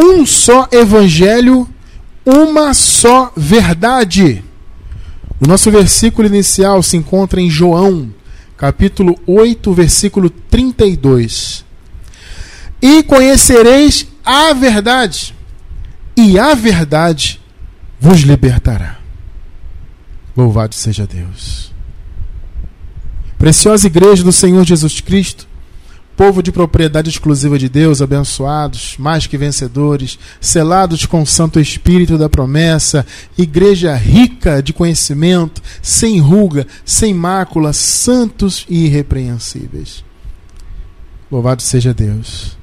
um só evangelho, uma só verdade. O nosso versículo inicial se encontra em João, capítulo 8, versículo 32. E conhecereis a verdade, e a verdade vos libertará. Louvado seja Deus. Preciosa igreja do Senhor Jesus Cristo, povo de propriedade exclusiva de Deus, abençoados, mais que vencedores, selados com o Santo Espírito da promessa, igreja rica de conhecimento, sem ruga, sem mácula, santos e irrepreensíveis. Louvado seja Deus.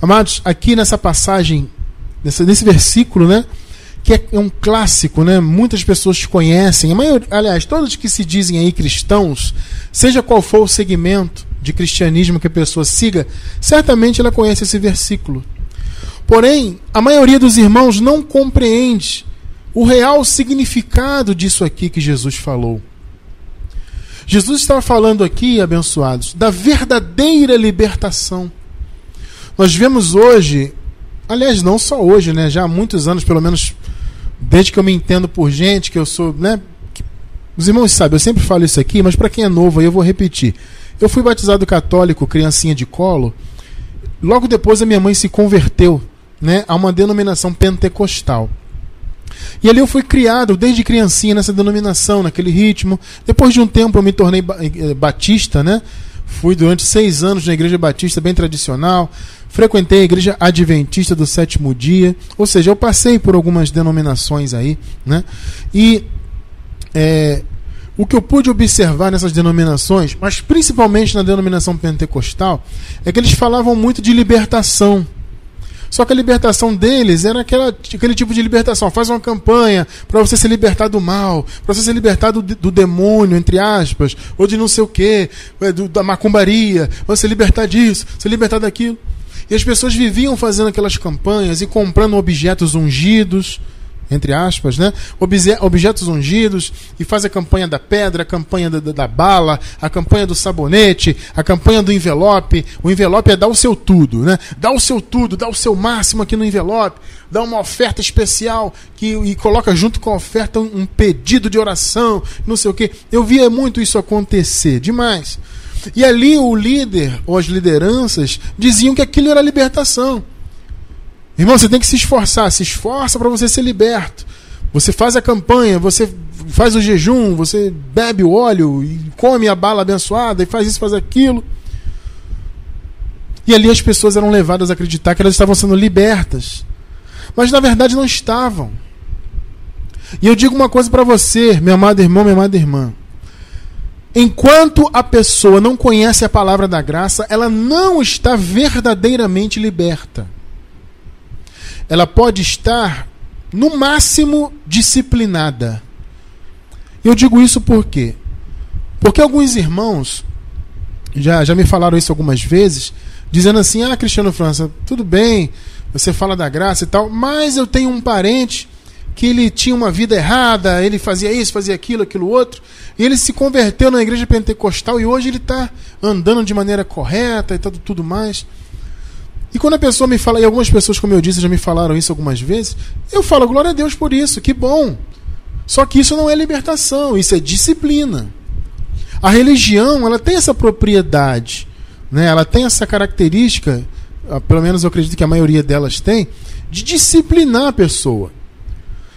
Amados, aqui nessa passagem, nesse, versículo, né? que é um clássico, né? Muitas pessoas conhecem. A maioria, aliás, todos que se dizem aí cristãos, seja qual for o segmento de cristianismo que a pessoa siga, certamente ela conhece esse versículo. Porém, a maioria dos irmãos não compreende o real significado disso aqui que Jesus falou. Jesus estava falando aqui, abençoados, da verdadeira libertação. Nós vemos hoje, aliás, não só hoje, né? Já há muitos anos, pelo menos desde que eu me entendo por gente, que eu sou, né? Os irmãos sabem, eu sempre falo isso aqui, mas para quem é novo aí eu vou repetir. Eu fui batizado católico, criancinha de colo. Logo depois a minha mãe se converteu, né, a uma denominação pentecostal. E ali eu fui criado desde criancinha nessa denominação, naquele ritmo. Depois de um tempo eu me tornei eh, batista, né? Fui durante seis anos na igreja batista, bem tradicional. Frequentei a igreja adventista do sétimo dia. Ou seja, eu passei por algumas denominações aí, né? E é, o que eu pude observar nessas denominações, mas principalmente na denominação pentecostal, é que eles falavam muito de libertação. Só que a libertação deles era aquela, aquele tipo de libertação. Faz uma campanha para você se libertar do mal, para você se libertar do, do, demônio, entre aspas, ou de não sei o quê, é, do, da macumbaria, você libertar disso, se libertar daquilo. E as pessoas viviam fazendo aquelas campanhas e comprando objetos ungidos, entre aspas, né? objetos ungidos, e faz a campanha da pedra, a campanha da, da, da, bala, a campanha do sabonete, a campanha do envelope. O envelope é dar o seu tudo, né? Dá o seu tudo, dá o seu máximo aqui no envelope, dá uma oferta especial que, e coloca junto com a oferta um, um pedido de oração, não sei o que. Eu via muito isso acontecer, demais. E ali o líder, ou as lideranças, diziam que aquilo era libertação. Irmão, você tem que se esforçar, se esforça para você ser liberto. Você faz a campanha, você faz o jejum, você bebe o óleo e come a bala abençoada e faz isso, faz aquilo. E ali as pessoas eram levadas a acreditar que elas estavam sendo libertas. Mas na verdade não estavam. E eu digo uma coisa para você, meu amado irmão, minha amada irmã. Enquanto a pessoa não conhece a palavra da graça, ela não está verdadeiramente liberta ela pode estar, no máximo, disciplinada. Eu digo isso por quê? Porque alguns irmãos já, já me falaram isso algumas vezes, dizendo assim: Ah, Cristiano França, tudo bem, você fala da graça e tal, mas eu tenho um parente que ele tinha uma vida errada, ele fazia isso, fazia aquilo, aquilo outro, e ele se converteu na igreja pentecostal e hoje ele está andando de maneira correta e tudo, tudo mais. E quando a pessoa me fala, e algumas pessoas, como eu disse, já me falaram isso algumas vezes, eu falo, glória a Deus por isso, que bom. Só que isso não é libertação, isso é disciplina. A religião, ela tem essa propriedade, né? ela tem essa característica, ah, pelo menos eu acredito que a maioria delas tem, de disciplinar a pessoa.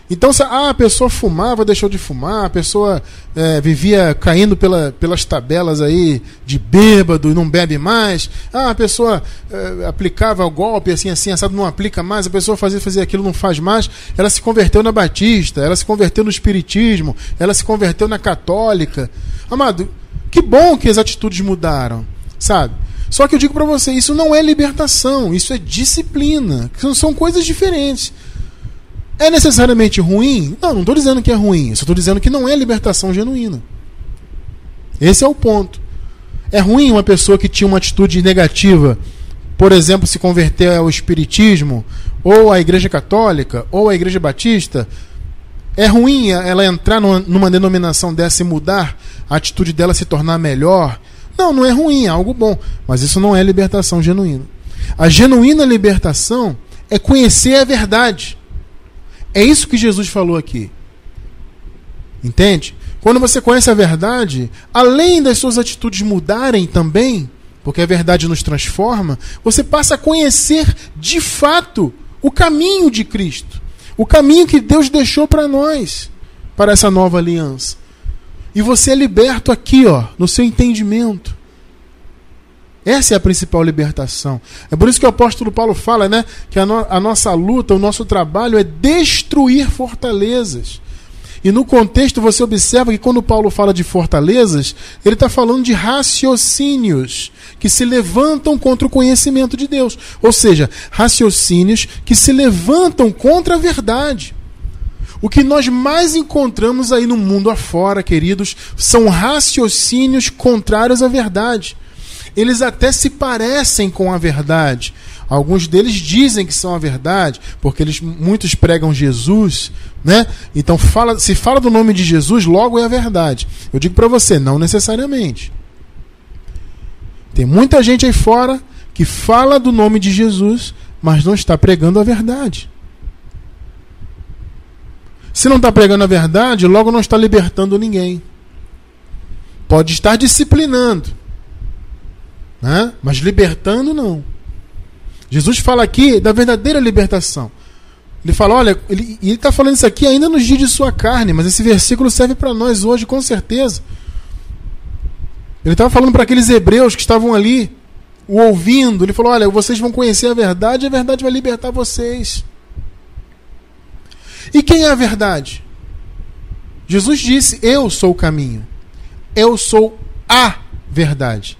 Então, se ah, a pessoa fumava, deixou de fumar, a pessoa é, vivia caindo pela, pelas tabelas aí de bêbado e não bebe mais, ah, a pessoa é, aplicava o golpe assim, assim, assado não aplica mais, a pessoa fazia, fazia aquilo, não faz mais, ela se converteu na batista, ela se converteu no espiritismo, ela se converteu na católica. Amado, que bom que as atitudes mudaram, sabe? Só que eu digo para você, isso não é libertação, isso é disciplina, são coisas diferentes. É necessariamente ruim? Não, não estou dizendo que é ruim. Só estou dizendo que não é libertação genuína. Esse é o ponto. É ruim uma pessoa que tinha uma atitude negativa, por exemplo, se converter ao Espiritismo, ou à Igreja Católica, ou à Igreja Batista. É ruim ela entrar numa denominação dessa e mudar, a atitude dela se tornar melhor. Não, não é ruim, é algo bom. Mas isso não é libertação genuína. A genuína libertação é conhecer a verdade. É isso que Jesus falou aqui. Entende? Quando você conhece a verdade, além das suas atitudes mudarem também, porque a verdade nos transforma, você passa a conhecer de fato o caminho de Cristo, o caminho que Deus deixou para nós, para essa nova aliança. E você é liberto aqui, ó, no seu entendimento. Essa é a principal libertação. É por isso que o apóstolo Paulo fala, né, que a, no a nossa luta, o nosso trabalho é destruir fortalezas. E no contexto você observa que quando Paulo fala de fortalezas, ele está falando de raciocínios que se levantam contra o conhecimento de Deus. Ou seja, raciocínios que se levantam contra a verdade. O que nós mais encontramos aí no mundo afora, queridos, são raciocínios contrários à verdade. Eles até se parecem com a verdade, Alguns deles dizem que são a verdade, porque eles muitos pregam Jesus, né? Então fala, se fala do nome de Jesus, logo é a verdade. Eu digo para você, não necessariamente. Tem muita gente aí fora que fala do nome de Jesus, mas não está pregando a verdade. Se não está pregando a verdade, logo não está libertando ninguém. Pode estar disciplinando, né? mas libertando não. Jesus fala aqui da verdadeira libertação. Ele fala, olha, ele está falando isso aqui ainda nos dias de sua carne, mas esse versículo serve para nós hoje, com certeza. Ele estava falando para aqueles hebreus que estavam ali, o ouvindo. Ele falou: Olha, vocês vão conhecer a verdade e a verdade vai libertar vocês. E quem é a verdade? Jesus disse: Eu sou o caminho. Eu sou a verdade.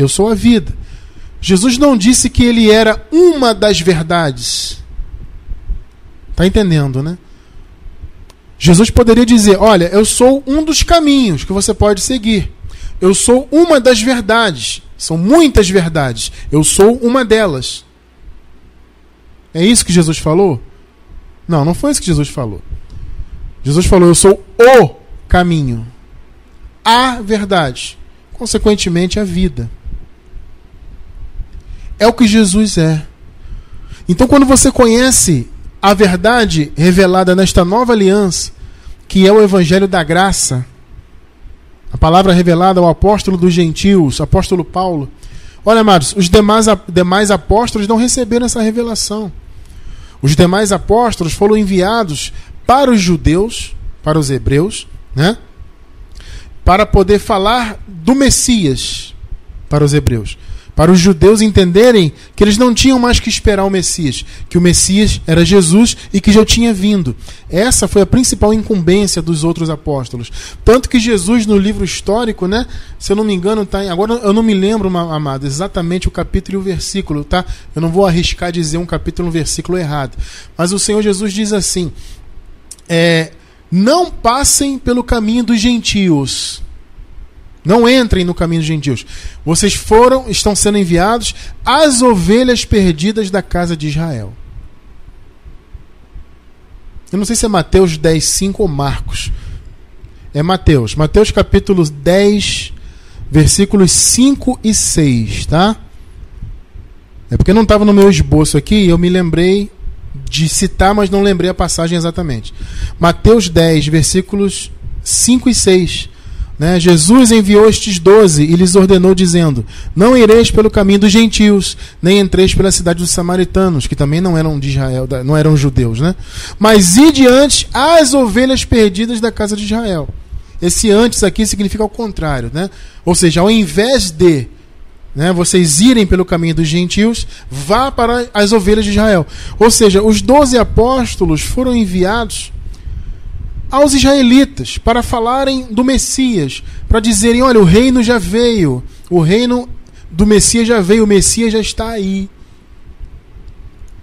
Eu sou a vida. Jesus não disse que ele era uma das verdades. Está entendendo, né? Jesus poderia dizer: Olha, eu sou um dos caminhos que você pode seguir. Eu sou uma das verdades. São muitas verdades. Eu sou uma delas. É isso que Jesus falou? Não, não foi isso que Jesus falou. Jesus falou: Eu sou o caminho, a verdade, consequentemente, a vida. É o que Jesus é. Então, quando você conhece a verdade revelada nesta nova aliança, que é o Evangelho da Graça, a palavra revelada ao apóstolo dos gentios, apóstolo Paulo. Olha, amados, os demais, demais apóstolos não receberam essa revelação. Os demais apóstolos foram enviados para os judeus, para os hebreus, né? Para poder falar do Messias para os hebreus para os judeus entenderem que eles não tinham mais que esperar o Messias, que o Messias era Jesus e que já tinha vindo. Essa foi a principal incumbência dos outros apóstolos. Tanto que Jesus, no livro histórico, né, se eu não me engano, tá, agora eu não me lembro, amado, exatamente o capítulo e o versículo, tá? Eu não vou arriscar dizer um capítulo e um versículo errado. Mas o Senhor Jesus diz assim: é, não passem pelo caminho dos gentios não entrem no caminho dos gentios. Vocês foram, estão sendo enviados as ovelhas perdidas da casa de Israel. Eu não sei se é Mateus 10, 5 ou Marcos. É Mateus. Mateus capítulo 10, versículos 5 e 6, tá? É porque não estava no meu esboço aqui e eu me lembrei de citar, mas não lembrei a passagem exatamente. Mateus 10, versículos 5 e 6 né? Jesus enviou estes doze e lhes ordenou, dizendo: Não ireis pelo caminho dos gentios, nem entreis pela cidade dos samaritanos, que também não eram de Israel, não eram judeus, né? Mas ide diante as ovelhas perdidas da casa de Israel. Esse antes aqui significa o contrário, né? Ou seja, ao invés de né, vocês irem pelo caminho dos gentios, vá para as ovelhas de Israel. Ou seja, os doze apóstolos foram enviados aos israelitas para falarem do Messias, para dizerem: olha, o reino já veio, o reino do Messias já veio, o Messias já está aí.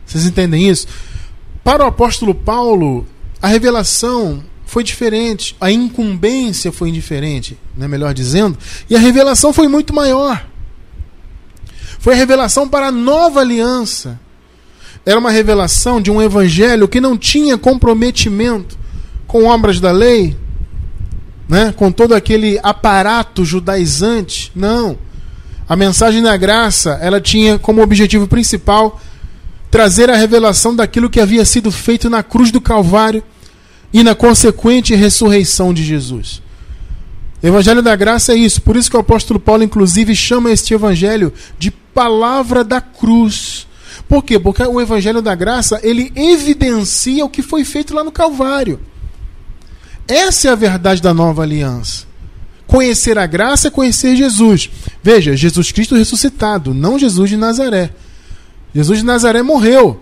Vocês entendem isso? Para o apóstolo Paulo, a revelação foi diferente, a incumbência foi diferente, né, melhor dizendo, e a revelação foi muito maior. Foi a revelação para a nova aliança. Era uma revelação de um evangelho que não tinha comprometimento com obras da lei, né? com todo aquele aparato judaizante. Não. A mensagem da graça, ela tinha como objetivo principal trazer a revelação daquilo que havia sido feito na cruz do Calvário e na consequente ressurreição de Jesus. Evangelho da graça é isso, por isso que o apóstolo Paulo, inclusive, chama este evangelho de palavra da cruz. Por quê? Porque o evangelho da graça ele evidencia o que foi feito lá no Calvário. Essa é a verdade da nova aliança. Conhecer a graça é conhecer Jesus. Veja, Jesus Cristo ressuscitado, não Jesus de Nazaré. Jesus de Nazaré morreu.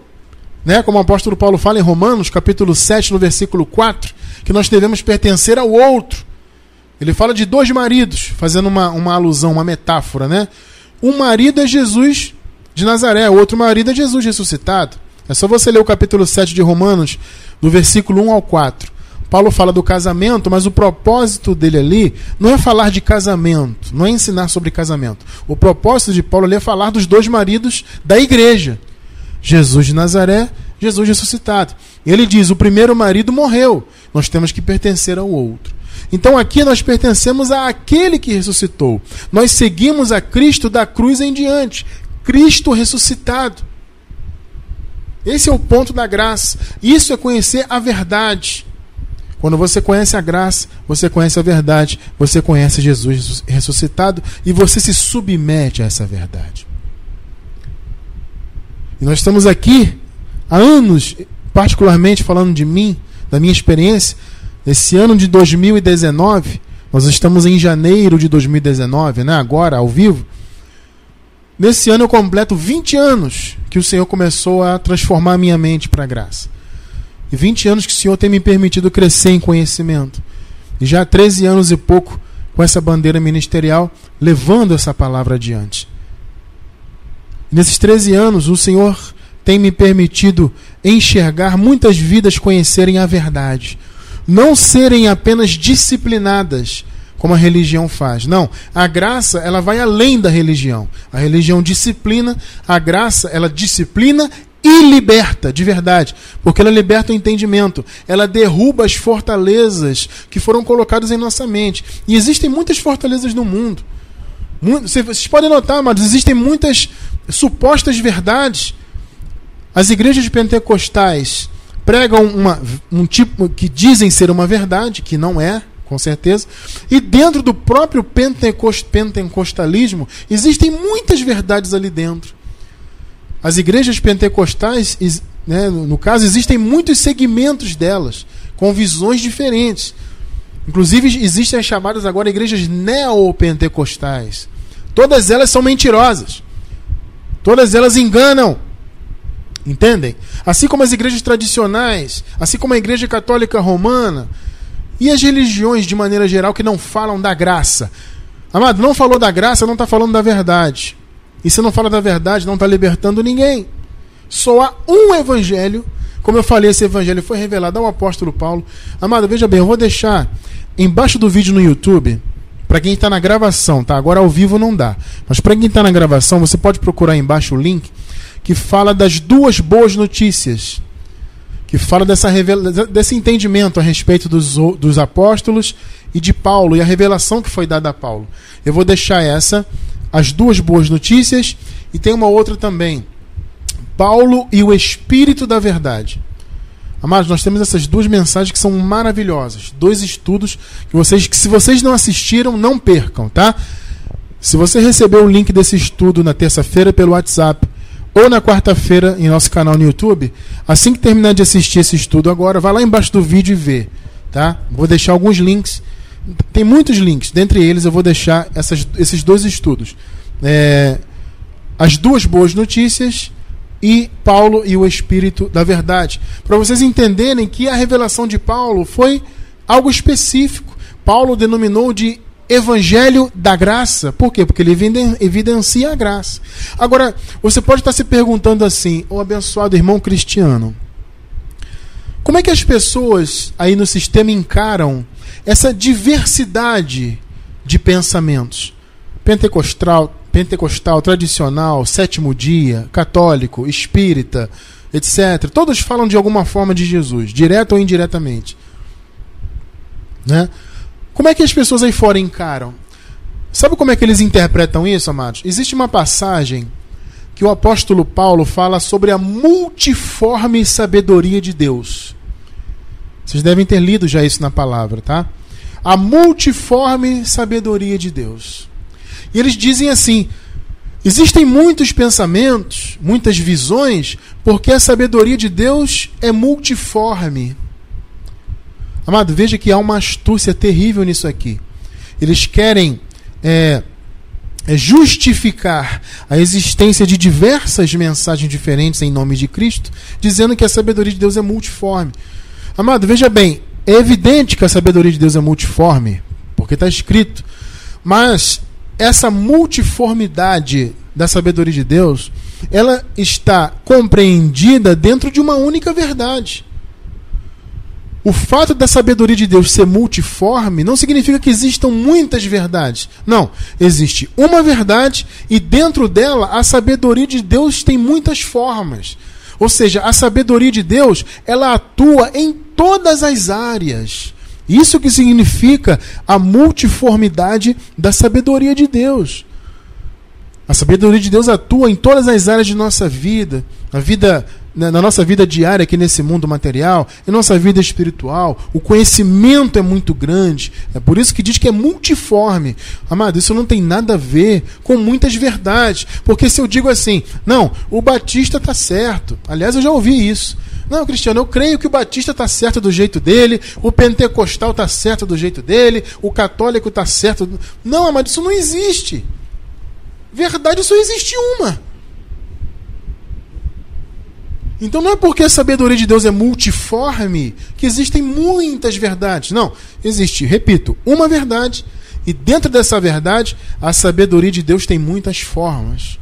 Né? Como o apóstolo Paulo fala em Romanos, capítulo 7, no versículo 4, que nós devemos pertencer ao outro. Ele fala de dois maridos, fazendo uma, uma alusão, uma metáfora, né? Um marido é Jesus de Nazaré, o outro marido é Jesus ressuscitado. É só você ler o capítulo 7 de Romanos, do versículo 1 ao 4. Paulo fala do casamento, mas o propósito dele ali não é falar de casamento, não é ensinar sobre casamento. O propósito de Paulo ali é falar dos dois maridos da igreja: Jesus de Nazaré, Jesus ressuscitado. Ele diz: o primeiro marido morreu, nós temos que pertencer ao outro. Então aqui nós pertencemos àquele que ressuscitou. Nós seguimos a Cristo da cruz em diante. Cristo ressuscitado. Esse é o ponto da graça. Isso é conhecer a verdade. Quando você conhece a graça, você conhece a verdade, você conhece Jesus ressuscitado e você se submete a essa verdade. E nós estamos aqui há anos, particularmente falando de mim, da minha experiência, esse ano de 2019, nós estamos em janeiro de 2019, né? agora, ao vivo. Nesse ano eu completo 20 anos que o Senhor começou a transformar a minha mente para a graça. E 20 anos que o Senhor tem me permitido crescer em conhecimento. E já há 13 anos e pouco com essa bandeira ministerial, levando essa palavra adiante. Nesses 13 anos, o Senhor tem me permitido enxergar muitas vidas conhecerem a verdade não serem apenas disciplinadas, como a religião faz. Não, a graça ela vai além da religião. A religião disciplina, a graça ela disciplina e liberta, de verdade, porque ela liberta o entendimento, ela derruba as fortalezas que foram colocadas em nossa mente. E existem muitas fortalezas no mundo. Vocês podem notar, mas existem muitas supostas verdades. As igrejas pentecostais pregam uma, um tipo que dizem ser uma verdade, que não é, com certeza. E dentro do próprio pentecost, pentecostalismo, existem muitas verdades ali dentro. As igrejas pentecostais, né, no caso, existem muitos segmentos delas, com visões diferentes. Inclusive, existem as chamadas agora igrejas neopentecostais. Todas elas são mentirosas. Todas elas enganam. Entendem? Assim como as igrejas tradicionais, assim como a igreja católica romana e as religiões de maneira geral que não falam da graça. Amado, não falou da graça, não está falando da verdade. E se não fala da verdade, não está libertando ninguém. Só há um evangelho. Como eu falei, esse evangelho foi revelado ao apóstolo Paulo. Amado, veja bem, eu vou deixar embaixo do vídeo no YouTube, para quem está na gravação, tá? Agora ao vivo não dá. Mas para quem está na gravação, você pode procurar embaixo o link que fala das duas boas notícias, que fala dessa desse entendimento a respeito dos, dos apóstolos e de Paulo e a revelação que foi dada a Paulo. Eu vou deixar essa, as duas boas notícias, e tem uma outra também. Paulo e o Espírito da Verdade. Amados, nós temos essas duas mensagens que são maravilhosas. Dois estudos que vocês, que se vocês não assistiram, não percam, tá? Se você recebeu o link desse estudo na terça-feira pelo WhatsApp ou na quarta-feira em nosso canal no YouTube. Assim que terminar de assistir esse estudo agora, vai lá embaixo do vídeo e vê, tá? Vou deixar alguns links. Tem muitos links, dentre eles eu vou deixar essas, esses dois estudos. É, as duas boas notícias e Paulo e o Espírito da Verdade. Para vocês entenderem que a revelação de Paulo foi algo específico. Paulo denominou de Evangelho da graça. Por quê? Porque ele evidencia a graça. Agora, você pode estar se perguntando assim, o abençoado irmão cristiano, como é que as pessoas aí no sistema encaram essa diversidade de pensamentos? Pentecostal, pentecostal, tradicional, sétimo dia, católico, espírita, etc. Todos falam de alguma forma de Jesus, direto ou indiretamente. Né? Como é que as pessoas aí fora encaram? Sabe como é que eles interpretam isso, amados? Existe uma passagem que o apóstolo Paulo fala sobre a multiforme sabedoria de Deus. Vocês devem ter lido já isso na palavra, tá? A multiforme sabedoria de Deus. E eles dizem assim: existem muitos pensamentos, muitas visões, porque a sabedoria de Deus é multiforme. Amado, veja que há uma astúcia terrível nisso aqui. Eles querem é, é justificar a existência de diversas mensagens diferentes em nome de Cristo, dizendo que a sabedoria de Deus é multiforme. Amado, veja bem, é evidente que a sabedoria de Deus é multiforme, porque está escrito, mas essa multiformidade da sabedoria de Deus, ela está compreendida dentro de uma única verdade. O fato da sabedoria de Deus ser multiforme não significa que existam muitas verdades. Não. Existe uma verdade e dentro dela a sabedoria de Deus tem muitas formas. Ou seja, a sabedoria de Deus ela atua em todas as áreas. Isso que significa a multiformidade da sabedoria de Deus. A sabedoria de Deus atua em todas as áreas de nossa vida, na vida na nossa vida diária aqui nesse mundo material, em nossa vida espiritual, o conhecimento é muito grande. É por isso que diz que é multiforme. Amado, isso não tem nada a ver com muitas verdades. Porque se eu digo assim, não, o Batista está certo. Aliás, eu já ouvi isso. Não, Cristiano, eu creio que o Batista está certo do jeito dele, o pentecostal está certo do jeito dele, o católico está certo. Não, amado, isso não existe. Verdade só existe uma. Então não é porque a sabedoria de Deus é multiforme que existem muitas verdades. Não. Existe, repito, uma verdade. E dentro dessa verdade, a sabedoria de Deus tem muitas formas,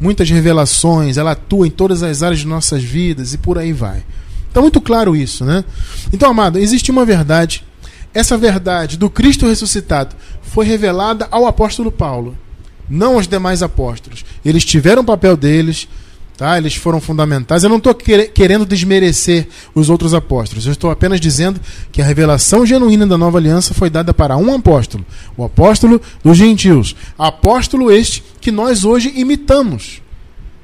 muitas revelações. Ela atua em todas as áreas de nossas vidas e por aí vai. Está muito claro isso, né? Então, amado, existe uma verdade. Essa verdade do Cristo ressuscitado foi revelada ao apóstolo Paulo, não aos demais apóstolos. Eles tiveram o papel deles Tá? Eles foram fundamentais. Eu não estou querendo desmerecer os outros apóstolos. Eu estou apenas dizendo que a revelação genuína da nova aliança foi dada para um apóstolo, o apóstolo dos gentios. Apóstolo este que nós hoje imitamos.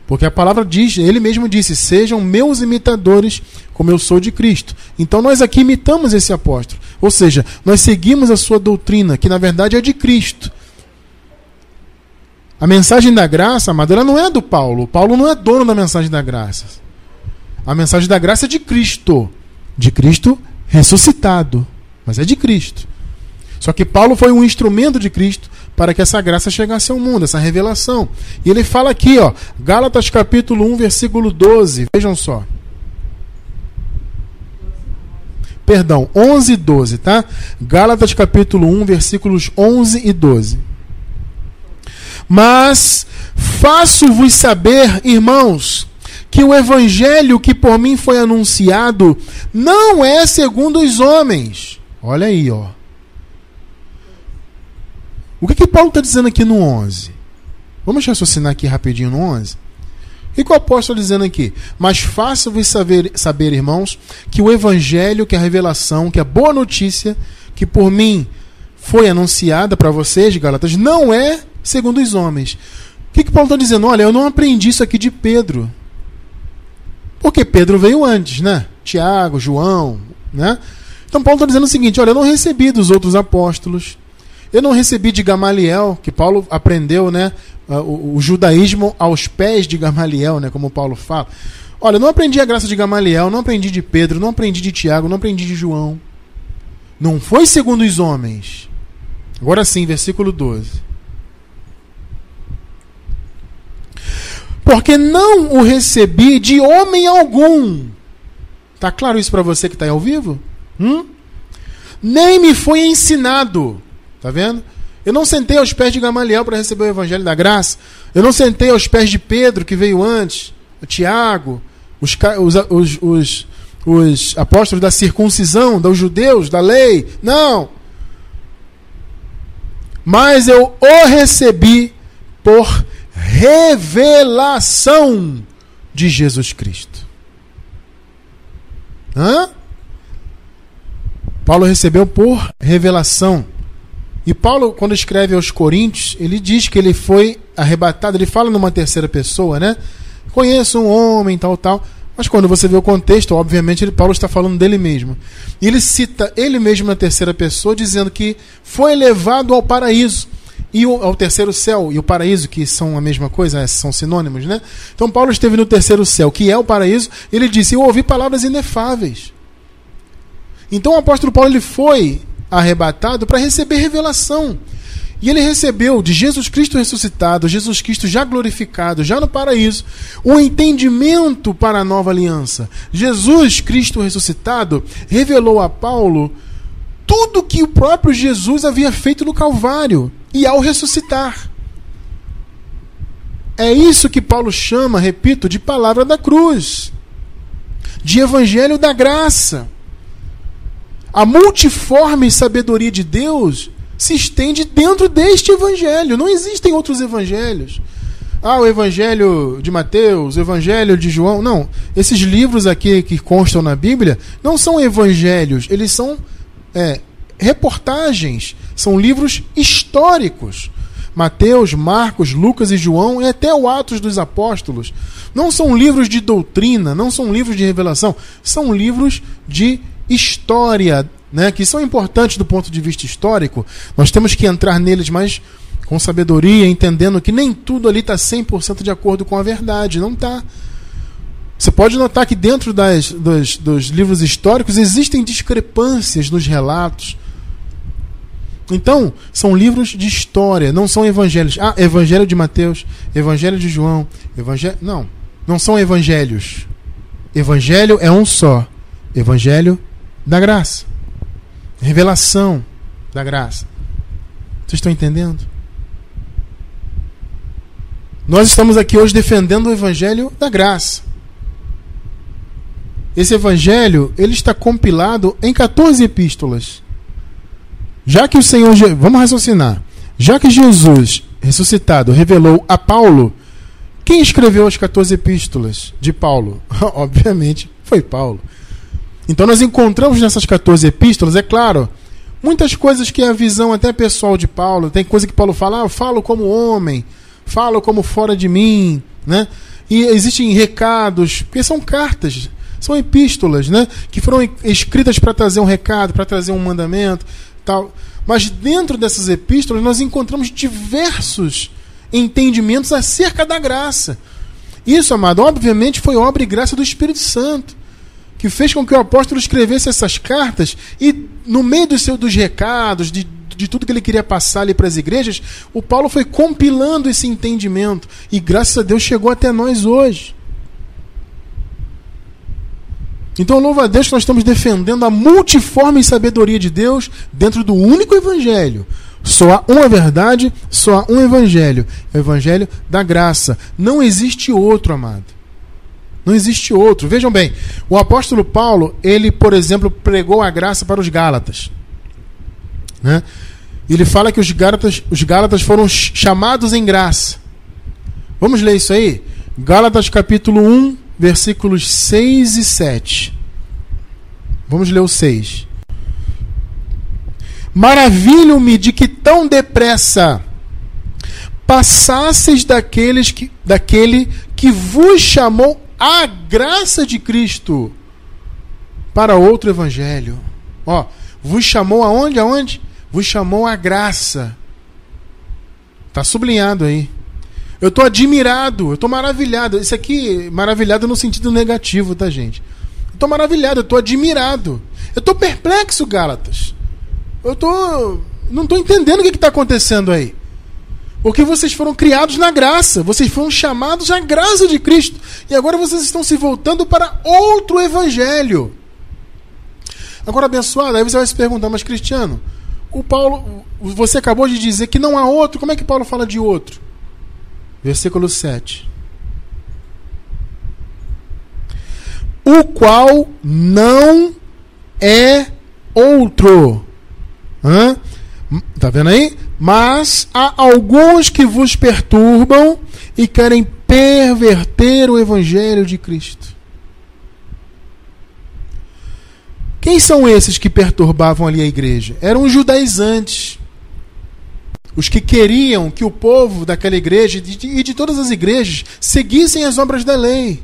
Porque a palavra diz, ele mesmo disse: Sejam meus imitadores, como eu sou de Cristo. Então nós aqui imitamos esse apóstolo. Ou seja, nós seguimos a sua doutrina, que na verdade é de Cristo. A mensagem da graça, amado, ela não é do Paulo. Paulo não é dono da mensagem da graça. A mensagem da graça é de Cristo. De Cristo ressuscitado. Mas é de Cristo. Só que Paulo foi um instrumento de Cristo para que essa graça chegasse ao mundo, essa revelação. E ele fala aqui, ó, Gálatas capítulo 1, versículo 12. Vejam só. Perdão, 11 e 12, tá? Gálatas capítulo 1, versículos 11 e 12. Mas faço-vos saber, irmãos, que o evangelho que por mim foi anunciado não é segundo os homens. Olha aí, ó. O que, que Paulo está dizendo aqui no 11? Vamos raciocinar aqui rapidinho no 11? O que, o apóstolo está dizendo aqui? Mas faço-vos saber, saber, irmãos, que o evangelho, que a revelação, que a boa notícia que por mim foi anunciada para vocês, Galatas, não é segundo os homens. O que, que Paulo está dizendo? Olha, eu não aprendi isso aqui de Pedro. Porque Pedro veio antes, né? Tiago, João, né? Então Paulo está dizendo o seguinte: olha, eu não recebi dos outros apóstolos. Eu não recebi de Gamaliel, que Paulo aprendeu, né? O, o, judaísmo aos pés de Gamaliel, né? Como Paulo fala. Olha, eu não aprendi a graça de Gamaliel, não aprendi de Pedro, não aprendi de Tiago, não aprendi de João. Não foi segundo os homens. Agora sim, versículo 12. Porque não o recebi de homem algum. Tá claro isso para você que está ao vivo? Hum? Nem me foi ensinado. Tá vendo? Eu não sentei aos pés de Gamaliel para receber o evangelho da graça. Eu não sentei aos pés de Pedro, que veio antes, Tiago, os, os, os, os apóstolos da circuncisão, dos judeus, da lei. Não. Mas eu o recebi por revelação de Jesus Cristo. Hã? Paulo recebeu por revelação. E Paulo, quando escreve aos Coríntios, ele diz que ele foi arrebatado, ele fala numa terceira pessoa, né? Conheço um homem, tal, tal. Mas quando você vê o contexto, obviamente, ele, Paulo está falando dele mesmo. Ele cita ele mesmo na terceira pessoa, dizendo que foi levado ao paraíso e o, ao terceiro céu e o paraíso, que são a mesma coisa, é, são sinônimos, né? Então Paulo esteve no terceiro céu, que é o paraíso, ele disse: Eu ouvi palavras inefáveis. Então o apóstolo Paulo ele foi arrebatado para receber revelação. E ele recebeu de Jesus Cristo ressuscitado, Jesus Cristo já glorificado, já no paraíso, o um entendimento para a nova aliança. Jesus Cristo ressuscitado revelou a Paulo tudo que o próprio Jesus havia feito no Calvário e ao ressuscitar. É isso que Paulo chama, repito, de palavra da cruz, de evangelho da graça. A multiforme sabedoria de Deus se estende dentro deste evangelho. Não existem outros evangelhos. Ah, o evangelho de Mateus, o evangelho de João. Não. Esses livros aqui que constam na Bíblia não são evangelhos, eles são é, reportagens, são livros históricos. Mateus, Marcos, Lucas e João e até o Atos dos Apóstolos. Não são livros de doutrina, não são livros de revelação, são livros de história né, que são importantes do ponto de vista histórico, nós temos que entrar neles mais com sabedoria, entendendo que nem tudo ali está 100% de acordo com a verdade. Não está. Você pode notar que dentro das, dos, dos livros históricos existem discrepâncias nos relatos. Então, são livros de história, não são evangelhos. Ah, Evangelho de Mateus, Evangelho de João, Evangelho. Não, não são evangelhos. Evangelho é um só. Evangelho da graça. Revelação da graça. Vocês estão entendendo? Nós estamos aqui hoje defendendo o evangelho da graça. Esse evangelho, ele está compilado em 14 epístolas. Já que o Senhor, vamos raciocinar. Já que Jesus ressuscitado revelou a Paulo, quem escreveu as 14 epístolas de Paulo? Obviamente foi Paulo. Então nós encontramos nessas 14 epístolas, é claro, muitas coisas que a visão até pessoal de Paulo, tem coisa que Paulo fala, ah, eu falo como homem, falo como fora de mim, né? E existem recados, porque são cartas, são epístolas, né? Que foram escritas para trazer um recado, para trazer um mandamento, tal. Mas dentro dessas epístolas nós encontramos diversos entendimentos acerca da graça. Isso, amado, obviamente foi obra e graça do Espírito Santo que fez com que o apóstolo escrevesse essas cartas e no meio do seu, dos recados, de, de tudo que ele queria passar ali para as igrejas, o Paulo foi compilando esse entendimento e graças a Deus chegou até nós hoje. Então, louva a Deus que nós estamos defendendo a multiforme sabedoria de Deus dentro do único evangelho. Só há uma verdade, só há um evangelho. É o evangelho da graça. Não existe outro, amado. Não existe outro. Vejam bem, o apóstolo Paulo, ele, por exemplo, pregou a graça para os Gálatas. Né? Ele fala que os Gálatas, os Gálatas foram chamados em graça. Vamos ler isso aí? Gálatas capítulo 1, versículos 6 e 7. Vamos ler o 6. Maravilho-me de que tão depressa passasseis daqueles que, daquele que vos chamou a graça de Cristo para outro evangelho. Ó, vos chamou aonde? Aonde? Vos chamou a graça. Tá sublinhado aí. Eu estou admirado, eu estou maravilhado. Isso aqui, maravilhado no sentido negativo, tá, gente? Eu estou maravilhado, eu estou admirado. Eu estou perplexo, Gálatas. Eu tô, não estou entendendo o que está acontecendo aí. Porque vocês foram criados na graça, vocês foram chamados à graça de Cristo. E agora vocês estão se voltando para outro evangelho. Agora, abençoado, aí você vai se perguntar, mas Cristiano, o Paulo, você acabou de dizer que não há outro, como é que Paulo fala de outro? Versículo 7. O qual não é outro. Hã? Tá vendo aí? Mas há alguns que vos perturbam e querem perverter o evangelho de Cristo. Quem são esses que perturbavam ali a igreja? Eram os judaizantes. Os que queriam que o povo daquela igreja e de todas as igrejas seguissem as obras da lei.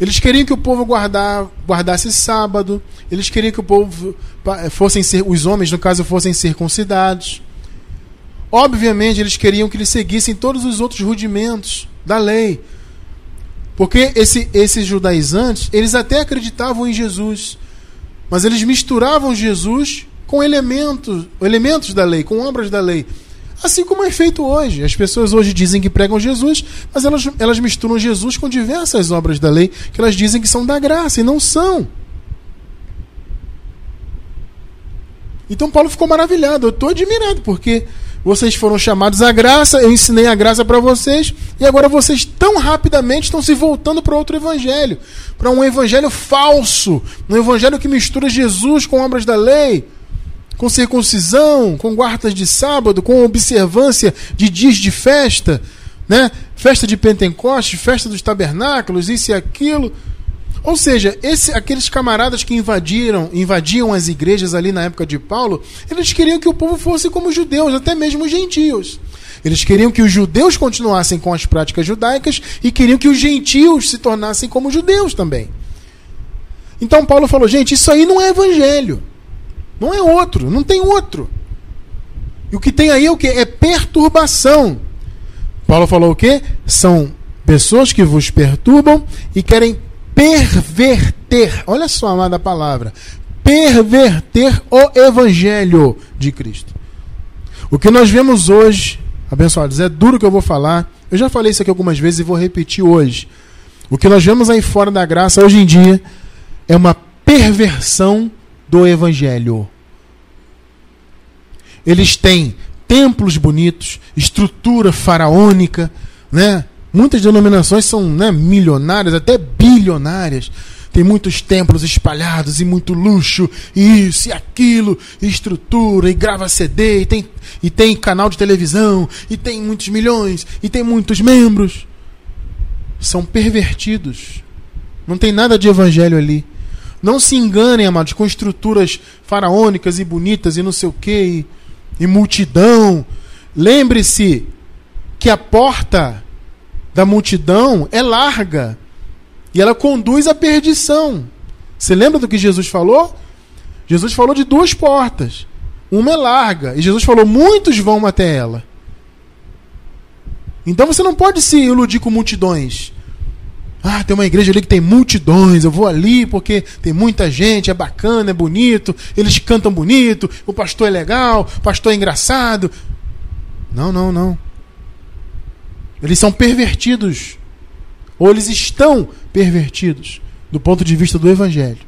Eles queriam que o povo guardar, guardasse sábado, eles queriam que o povo fossem ser, os homens, no caso, fossem circuncidados. Obviamente, eles queriam que eles seguissem todos os outros rudimentos da lei. Porque esse, esses judaizantes, eles até acreditavam em Jesus, mas eles misturavam Jesus com elementos, elementos da lei, com obras da lei. Assim como é feito hoje. As pessoas hoje dizem que pregam Jesus, mas elas, elas misturam Jesus com diversas obras da lei que elas dizem que são da graça e não são. Então Paulo ficou maravilhado. Eu estou admirado, porque vocês foram chamados à graça, eu ensinei a graça para vocês, e agora vocês tão rapidamente estão se voltando para outro evangelho para um evangelho falso, um evangelho que mistura Jesus com obras da lei com circuncisão, com guardas de sábado, com observância de dias de festa, né? Festa de Pentecostes, festa dos tabernáculos, isso e aquilo. Ou seja, esse, aqueles camaradas que invadiram, invadiam as igrejas ali na época de Paulo, eles queriam que o povo fosse como judeus, até mesmo os gentios. Eles queriam que os judeus continuassem com as práticas judaicas e queriam que os gentios se tornassem como judeus também. Então Paulo falou: gente, isso aí não é evangelho. Não é outro, não tem outro. E o que tem aí é o que? É perturbação. Paulo falou o que? São pessoas que vos perturbam e querem perverter. Olha só, amada palavra. Perverter o evangelho de Cristo. O que nós vemos hoje, abençoados, é duro que eu vou falar. Eu já falei isso aqui algumas vezes e vou repetir hoje. O que nós vemos aí fora da graça hoje em dia é uma perversão do Evangelho. Eles têm templos bonitos, estrutura faraônica, né? Muitas denominações são né, milionárias, até bilionárias. Tem muitos templos espalhados e muito luxo, e isso e aquilo, e estrutura, e grava CD, e tem, e tem canal de televisão, e tem muitos milhões, e tem muitos membros. São pervertidos. Não tem nada de evangelho ali. Não se enganem, amados, com estruturas faraônicas e bonitas e não sei o que, e, e multidão. Lembre-se que a porta da multidão é larga e ela conduz à perdição. Você lembra do que Jesus falou? Jesus falou de duas portas. Uma é larga e Jesus falou: muitos vão até ela. Então você não pode se iludir com multidões. Ah, tem uma igreja ali que tem multidões, eu vou ali porque tem muita gente, é bacana, é bonito, eles cantam bonito, o pastor é legal, o pastor é engraçado. Não, não, não. Eles são pervertidos. Ou eles estão pervertidos do ponto de vista do evangelho.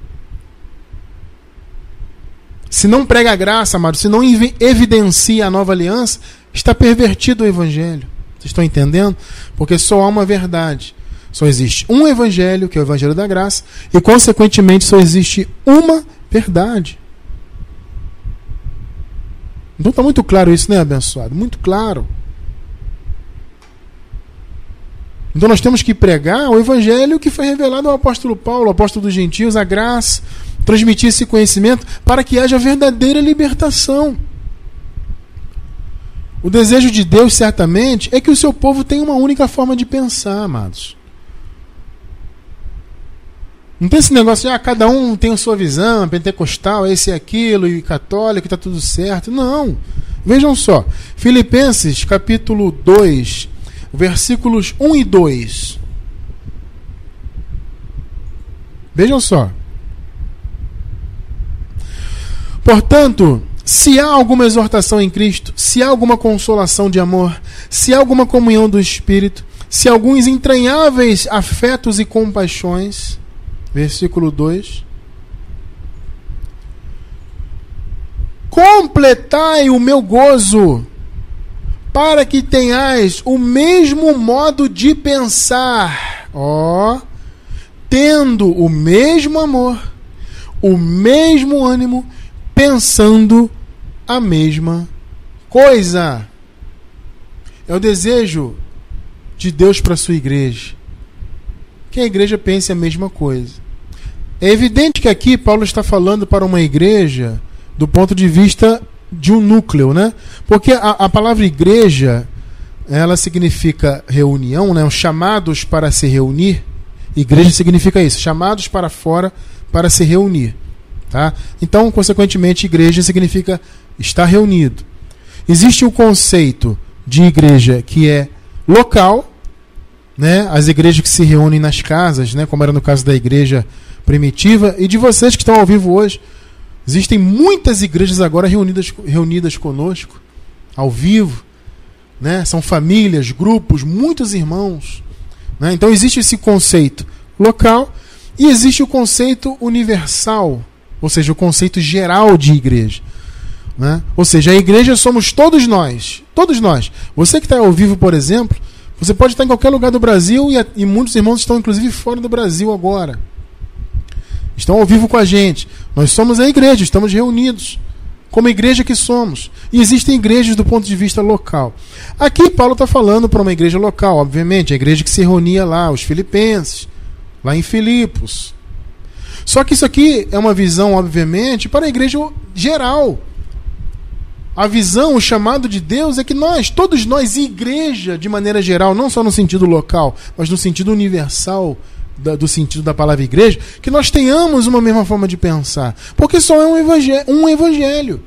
Se não prega a graça, amado, se não evidencia a nova aliança, está pervertido o evangelho. Vocês estão entendendo? Porque só há uma verdade. Só existe um evangelho, que é o evangelho da graça, e consequentemente só existe uma verdade. Então está muito claro isso, né, abençoado? Muito claro. Então nós temos que pregar o evangelho que foi revelado ao apóstolo Paulo, apóstolo dos gentios, a graça, transmitir esse conhecimento para que haja verdadeira libertação. O desejo de Deus, certamente, é que o seu povo tenha uma única forma de pensar, amados. Não tem esse negócio de ah, cada um tem a sua visão, pentecostal, esse e aquilo, e católico, está tudo certo. Não. Vejam só. Filipenses capítulo 2, versículos 1 e 2. Vejam só. Portanto, se há alguma exortação em Cristo, se há alguma consolação de amor, se há alguma comunhão do Espírito, se há alguns entranháveis afetos e compaixões, versículo 2. Completai o meu gozo, para que tenhais o mesmo modo de pensar, ó, tendo o mesmo amor, o mesmo ânimo, pensando a mesma coisa. É o desejo de Deus para a sua igreja que a igreja pense a mesma coisa. É evidente que aqui Paulo está falando para uma igreja do ponto de vista de um núcleo, né? Porque a, a palavra igreja, ela significa reunião, né? Chamados para se reunir. Igreja significa isso, chamados para fora para se reunir, tá? Então, consequentemente, igreja significa estar reunido. Existe o conceito de igreja que é local, né? As igrejas que se reúnem nas casas, né? Como era no caso da igreja primitiva e de vocês que estão ao vivo hoje. Existem muitas igrejas agora reunidas, reunidas conosco, ao vivo. Né? São famílias, grupos, muitos irmãos. Né? Então existe esse conceito local e existe o conceito universal, ou seja, o conceito geral de igreja. Né? Ou seja, a igreja somos todos nós. Todos nós. Você que está ao vivo, por exemplo, você pode estar em qualquer lugar do Brasil e, e muitos irmãos estão inclusive fora do Brasil agora estão ao vivo com a gente. Nós somos a igreja, estamos reunidos como igreja que somos. E existem igrejas do ponto de vista local. Aqui Paulo está falando para uma igreja local, obviamente, a igreja que se reunia lá, os filipenses, lá em Filipos. Só que isso aqui é uma visão, obviamente, para a igreja geral. A visão, o chamado de Deus é que nós, todos nós, igreja, de maneira geral, não só no sentido local, mas no sentido universal, do sentido da palavra igreja, que nós tenhamos uma mesma forma de pensar. Porque só é um evangelho. Um evangelho.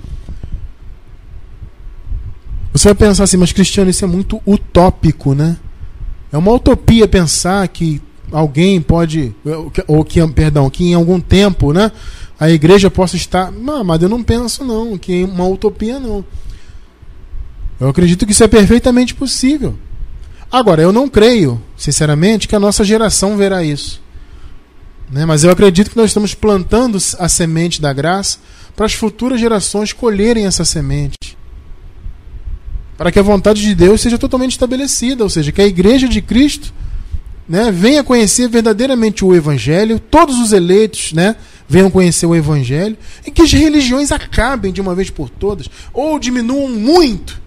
Você vai pensar assim, mas Cristiano, isso é muito utópico, né? É uma utopia pensar que alguém pode, ou que, perdão, que em algum tempo, né, a igreja possa estar. Não, mas eu não penso, não, que é uma utopia, não. Eu acredito que isso é perfeitamente possível. Agora, eu não creio, sinceramente, que a nossa geração verá isso. Né? Mas eu acredito que nós estamos plantando a semente da graça para as futuras gerações colherem essa semente. Para que a vontade de Deus seja totalmente estabelecida, ou seja, que a igreja de Cristo né, venha conhecer verdadeiramente o Evangelho, todos os eleitos né, venham conhecer o Evangelho, e que as religiões acabem de uma vez por todas, ou diminuam muito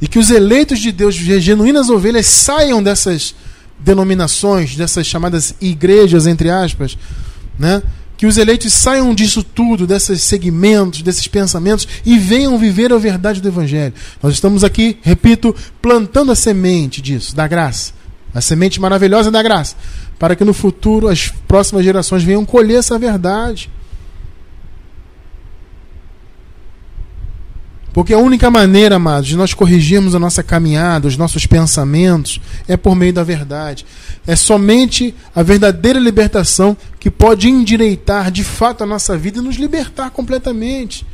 e que os eleitos de Deus, genuínas ovelhas, saiam dessas denominações, dessas chamadas igrejas, entre aspas, né? que os eleitos saiam disso tudo, desses segmentos, desses pensamentos e venham viver a verdade do Evangelho. Nós estamos aqui, repito, plantando a semente disso, da graça, a semente maravilhosa da graça, para que no futuro as próximas gerações venham colher essa verdade. Porque a única maneira, amados, de nós corrigirmos a nossa caminhada, os nossos pensamentos, é por meio da verdade. É somente a verdadeira libertação que pode endireitar de fato a nossa vida e nos libertar completamente.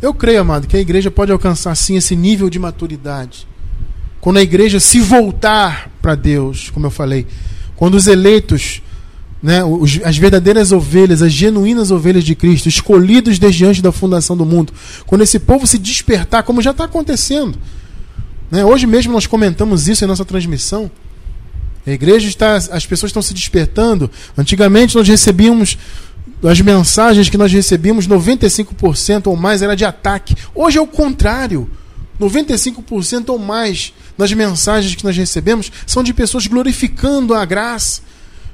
Eu creio, amado, que a igreja pode alcançar sim esse nível de maturidade. Quando a igreja se voltar para Deus, como eu falei, quando os eleitos né, as verdadeiras ovelhas, as genuínas ovelhas de Cristo, escolhidos desde antes da fundação do mundo, quando esse povo se despertar, como já está acontecendo. Né, hoje mesmo nós comentamos isso em nossa transmissão. A igreja está, as pessoas estão se despertando. Antigamente nós recebíamos as mensagens que nós recebíamos, 95% ou mais era de ataque. Hoje é o contrário. 95% ou mais das mensagens que nós recebemos são de pessoas glorificando a graça,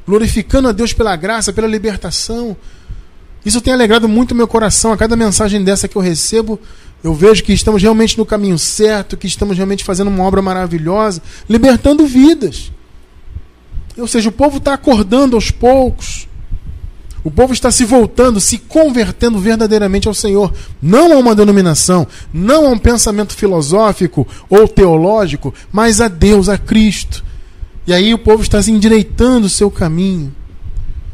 glorificando a Deus pela graça, pela libertação. Isso tem alegrado muito meu coração. A cada mensagem dessa que eu recebo, eu vejo que estamos realmente no caminho certo, que estamos realmente fazendo uma obra maravilhosa, libertando vidas. Ou seja, o povo está acordando aos poucos. O povo está se voltando, se convertendo verdadeiramente ao Senhor. Não a uma denominação, não a um pensamento filosófico ou teológico, mas a Deus, a Cristo. E aí o povo está se endireitando o seu caminho,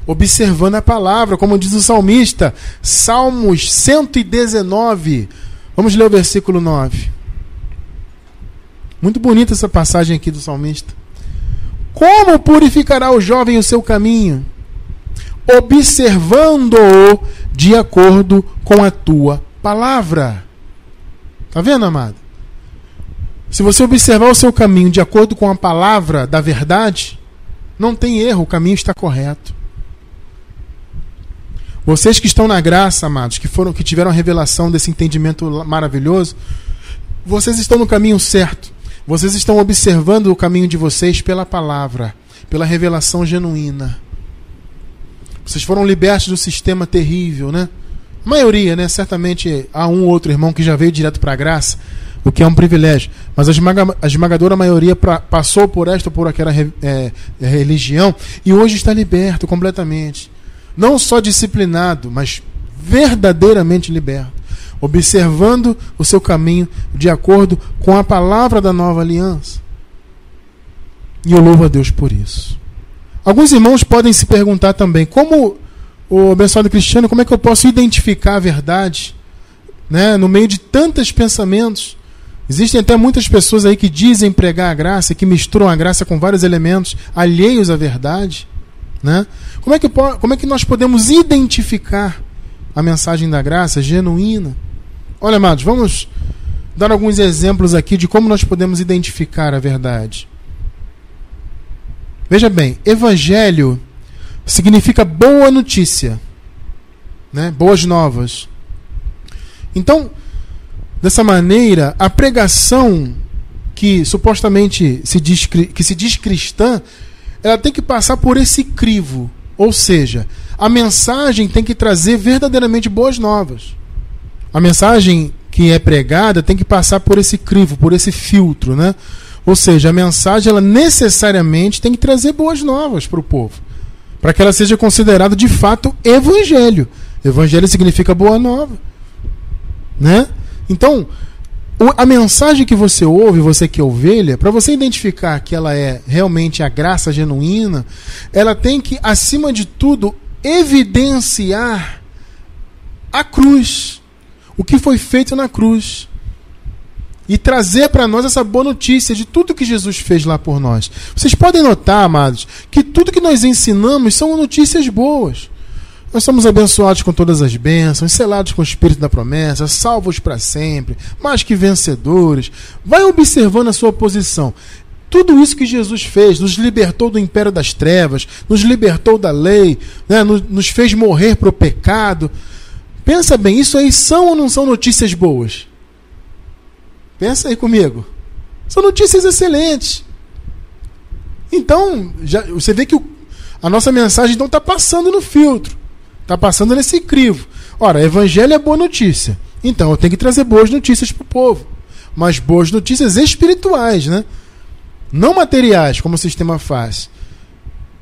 observando a palavra, como diz o salmista, Salmos 119. Vamos ler o versículo 9. Muito bonita essa passagem aqui do salmista. Como purificará o jovem o seu caminho? Observando-o de acordo com a tua palavra. Tá vendo, amado? Se você observar o seu caminho de acordo com a palavra da verdade, não tem erro, o caminho está correto. Vocês que estão na graça, amados, que foram que tiveram a revelação desse entendimento maravilhoso, vocês estão no caminho certo. Vocês estão observando o caminho de vocês pela palavra, pela revelação genuína. Vocês foram libertos do sistema terrível, né? A maioria, né? Certamente há um ou outro irmão que já veio direto para a graça, o que é um privilégio. Mas a, esmaga, a esmagadora maioria pra, passou por esta ou por aquela é, religião e hoje está liberto completamente. Não só disciplinado, mas verdadeiramente liberto. Observando o seu caminho de acordo com a palavra da nova aliança. E eu louvo a Deus por isso. Alguns irmãos podem se perguntar também, como o abençoado cristiano, como é que eu posso identificar a verdade né, no meio de tantos pensamentos? Existem até muitas pessoas aí que dizem pregar a graça, que misturam a graça com vários elementos alheios à verdade. Né? Como, é que, como é que nós podemos identificar a mensagem da graça genuína? Olha, amados, vamos dar alguns exemplos aqui de como nós podemos identificar a verdade. Veja bem, evangelho significa boa notícia, né? boas novas. Então, dessa maneira, a pregação que supostamente se diz, que se diz cristã, ela tem que passar por esse crivo. Ou seja, a mensagem tem que trazer verdadeiramente boas novas. A mensagem que é pregada tem que passar por esse crivo, por esse filtro, né? Ou seja, a mensagem ela necessariamente tem que trazer boas novas para o povo, para que ela seja considerada de fato evangelho. Evangelho significa boa nova, né? Então, a mensagem que você ouve, você que é ovelha, para você identificar que ela é realmente a graça genuína, ela tem que, acima de tudo, evidenciar a cruz, o que foi feito na cruz e trazer para nós essa boa notícia de tudo que Jesus fez lá por nós. Vocês podem notar, amados, que tudo que nós ensinamos são notícias boas. Nós somos abençoados com todas as bênçãos, selados com o Espírito da promessa, salvos para sempre, mais que vencedores. Vai observando a sua posição. Tudo isso que Jesus fez, nos libertou do império das trevas, nos libertou da lei, né, nos fez morrer para o pecado. Pensa bem, isso aí são ou não são notícias boas? Pensa aí comigo. São notícias excelentes. Então, já, você vê que o, a nossa mensagem não está passando no filtro. Está passando nesse crivo. Ora, evangelho é boa notícia. Então eu tenho que trazer boas notícias para o povo. Mas boas notícias espirituais, né? Não materiais, como o sistema faz.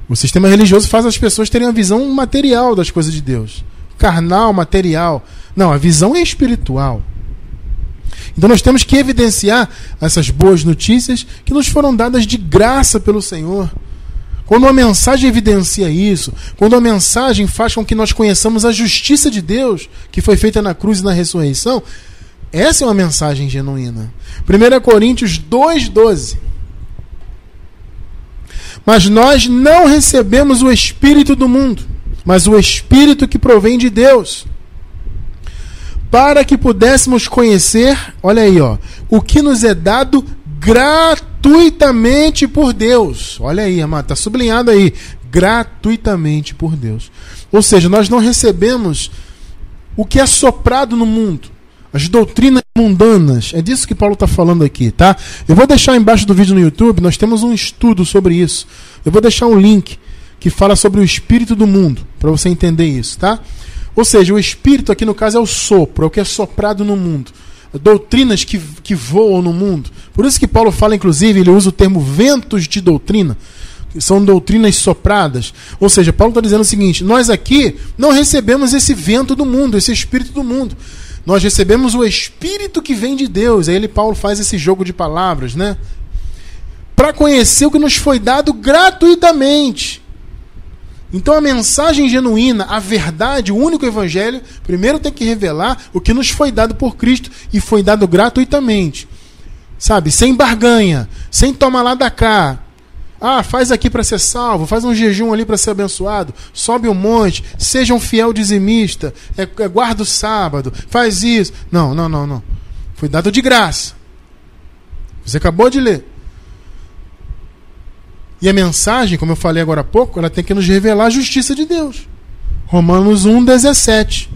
O sistema religioso faz as pessoas terem uma visão material das coisas de Deus. Carnal, material. Não, a visão é espiritual. Então nós temos que evidenciar essas boas notícias que nos foram dadas de graça pelo Senhor. Quando uma mensagem evidencia isso, quando uma mensagem faz com que nós conheçamos a justiça de Deus que foi feita na cruz e na ressurreição, essa é uma mensagem genuína. 1 Coríntios 2,12. Mas nós não recebemos o Espírito do mundo, mas o Espírito que provém de Deus para que pudéssemos conhecer, olha aí, ó, o que nos é dado gratuitamente por Deus. Olha aí, amado, está sublinhado aí, gratuitamente por Deus. Ou seja, nós não recebemos o que é soprado no mundo, as doutrinas mundanas. É disso que Paulo está falando aqui, tá? Eu vou deixar embaixo do vídeo no YouTube, nós temos um estudo sobre isso. Eu vou deixar um link que fala sobre o espírito do mundo, para você entender isso, tá? Ou seja, o espírito aqui no caso é o sopro, é o que é soprado no mundo. Doutrinas que, que voam no mundo. Por isso que Paulo fala, inclusive, ele usa o termo ventos de doutrina, que são doutrinas sopradas. Ou seja, Paulo está dizendo o seguinte: nós aqui não recebemos esse vento do mundo, esse espírito do mundo. Nós recebemos o espírito que vem de Deus. Aí ele, Paulo, faz esse jogo de palavras, né? Para conhecer o que nos foi dado gratuitamente. Então a mensagem genuína, a verdade, o único evangelho, primeiro tem que revelar o que nos foi dado por Cristo e foi dado gratuitamente. Sabe, sem barganha, sem tomar lá da cá. Ah, faz aqui para ser salvo, faz um jejum ali para ser abençoado, sobe um monte, seja um fiel dizimista, é, é, guarda o sábado, faz isso. Não, não, não, não. Foi dado de graça. Você acabou de ler. E a mensagem, como eu falei agora há pouco, ela tem que nos revelar a justiça de Deus. Romanos 1, 17.